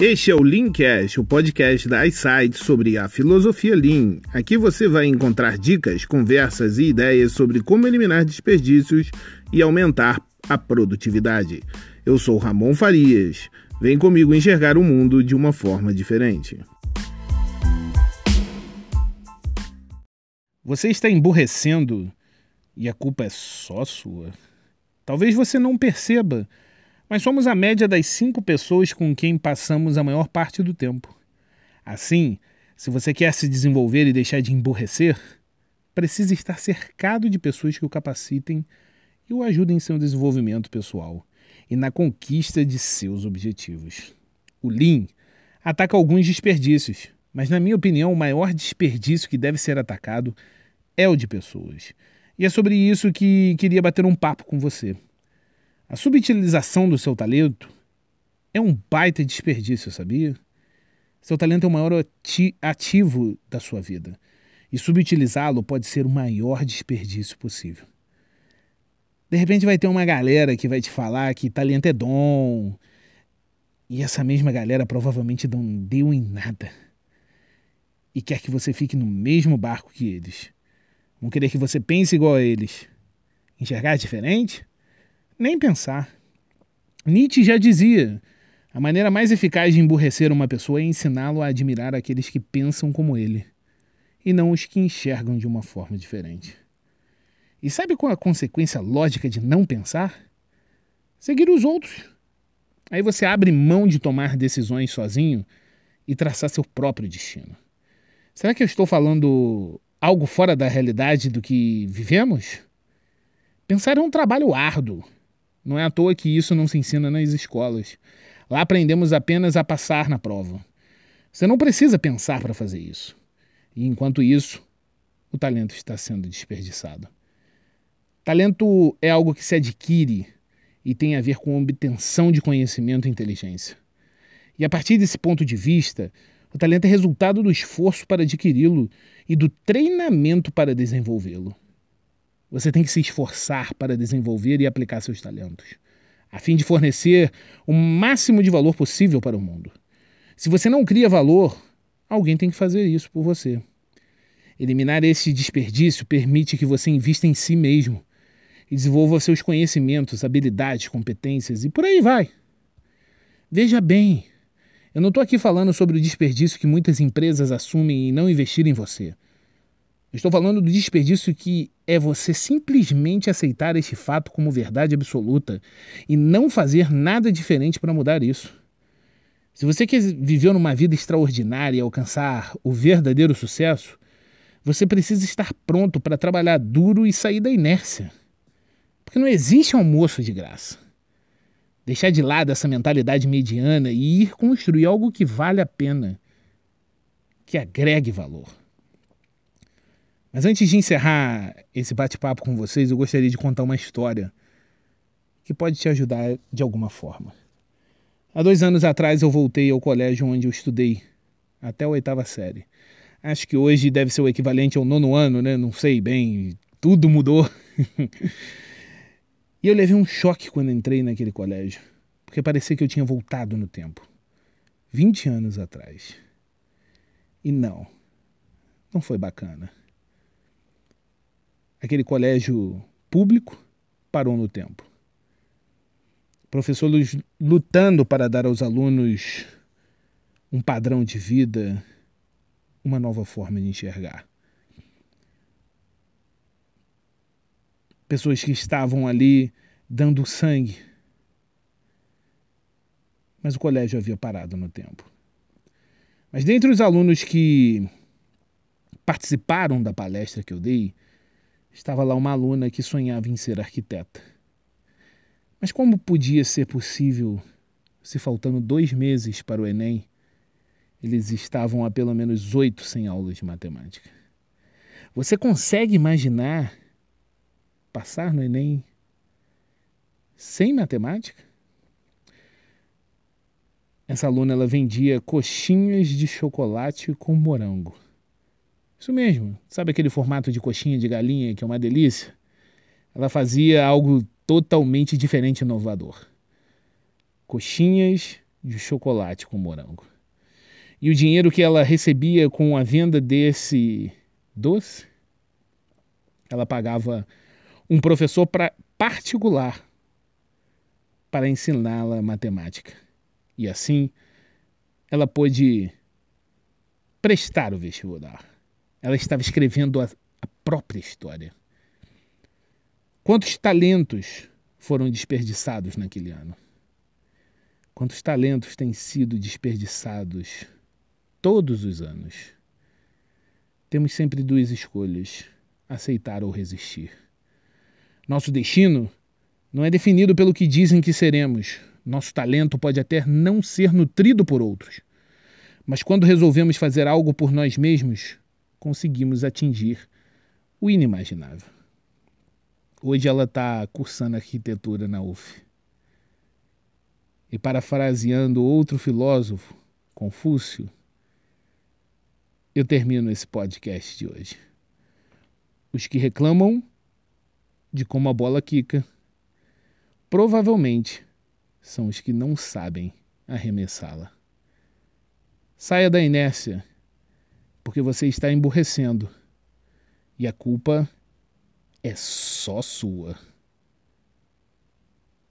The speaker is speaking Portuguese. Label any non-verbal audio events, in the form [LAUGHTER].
Este é o Leancast, o podcast da iSight sobre a filosofia Lean. Aqui você vai encontrar dicas, conversas e ideias sobre como eliminar desperdícios e aumentar a produtividade. Eu sou Ramon Farias. Vem comigo enxergar o mundo de uma forma diferente. Você está emburrecendo e a culpa é só sua. Talvez você não perceba mas somos a média das cinco pessoas com quem passamos a maior parte do tempo. Assim, se você quer se desenvolver e deixar de emburrecer, precisa estar cercado de pessoas que o capacitem e o ajudem em seu desenvolvimento pessoal e na conquista de seus objetivos. O Lean ataca alguns desperdícios, mas, na minha opinião, o maior desperdício que deve ser atacado é o de pessoas. E é sobre isso que queria bater um papo com você. A subutilização do seu talento é um baita desperdício, sabia? Seu talento é o maior ativo da sua vida. E subutilizá-lo pode ser o maior desperdício possível. De repente vai ter uma galera que vai te falar que talento é dom. E essa mesma galera provavelmente não deu em nada. E quer que você fique no mesmo barco que eles. Vão querer que você pense igual a eles. Enxergar diferente? Nem pensar. Nietzsche já dizia: a maneira mais eficaz de emburrecer uma pessoa é ensiná-lo a admirar aqueles que pensam como ele, e não os que enxergam de uma forma diferente. E sabe qual a consequência lógica de não pensar? Seguir os outros. Aí você abre mão de tomar decisões sozinho e traçar seu próprio destino. Será que eu estou falando algo fora da realidade do que vivemos? Pensar é um trabalho árduo não é à toa que isso não se ensina nas escolas. Lá aprendemos apenas a passar na prova. Você não precisa pensar para fazer isso. E enquanto isso, o talento está sendo desperdiçado. Talento é algo que se adquire e tem a ver com obtenção de conhecimento e inteligência. E a partir desse ponto de vista, o talento é resultado do esforço para adquiri-lo e do treinamento para desenvolvê-lo. Você tem que se esforçar para desenvolver e aplicar seus talentos, a fim de fornecer o máximo de valor possível para o mundo. Se você não cria valor, alguém tem que fazer isso por você. Eliminar esse desperdício permite que você invista em si mesmo e desenvolva seus conhecimentos, habilidades, competências e por aí vai. Veja bem, eu não estou aqui falando sobre o desperdício que muitas empresas assumem em não investir em você. Estou falando do desperdício que é você simplesmente aceitar este fato como verdade absoluta e não fazer nada diferente para mudar isso. Se você quer viver numa vida extraordinária e alcançar o verdadeiro sucesso, você precisa estar pronto para trabalhar duro e sair da inércia. Porque não existe almoço de graça. Deixar de lado essa mentalidade mediana e ir construir algo que vale a pena, que agregue valor. Mas antes de encerrar esse bate-papo com vocês, eu gostaria de contar uma história que pode te ajudar de alguma forma. Há dois anos atrás eu voltei ao colégio onde eu estudei até a oitava série. Acho que hoje deve ser o equivalente ao nono ano, né? Não sei bem, tudo mudou. [LAUGHS] e eu levei um choque quando entrei naquele colégio, porque parecia que eu tinha voltado no tempo. 20 anos atrás. E não, não foi bacana aquele colégio público parou no tempo. Professores lutando para dar aos alunos um padrão de vida, uma nova forma de enxergar. Pessoas que estavam ali dando sangue. Mas o colégio havia parado no tempo. Mas dentre os alunos que participaram da palestra que eu dei, estava lá uma aluna que sonhava em ser arquiteta. Mas como podia ser possível, se faltando dois meses para o Enem, eles estavam há pelo menos oito sem aulas de matemática? Você consegue imaginar passar no Enem sem matemática? Essa aluna ela vendia coxinhas de chocolate com morango. Isso mesmo. Sabe aquele formato de coxinha de galinha que é uma delícia? Ela fazia algo totalmente diferente e inovador. Coxinhas de chocolate com morango. E o dinheiro que ela recebia com a venda desse doce, ela pagava um professor pra, particular para ensiná-la matemática. E assim, ela pôde prestar o vestibular. Ela estava escrevendo a, a própria história. Quantos talentos foram desperdiçados naquele ano? Quantos talentos têm sido desperdiçados todos os anos? Temos sempre duas escolhas: aceitar ou resistir. Nosso destino não é definido pelo que dizem que seremos. Nosso talento pode até não ser nutrido por outros. Mas quando resolvemos fazer algo por nós mesmos, conseguimos atingir o inimaginável. Hoje ela está cursando arquitetura na UF. E parafraseando outro filósofo, Confúcio, eu termino esse podcast de hoje. Os que reclamam de como a bola quica provavelmente são os que não sabem arremessá-la. Saia da inércia, porque você está emburrecendo e a culpa é só sua.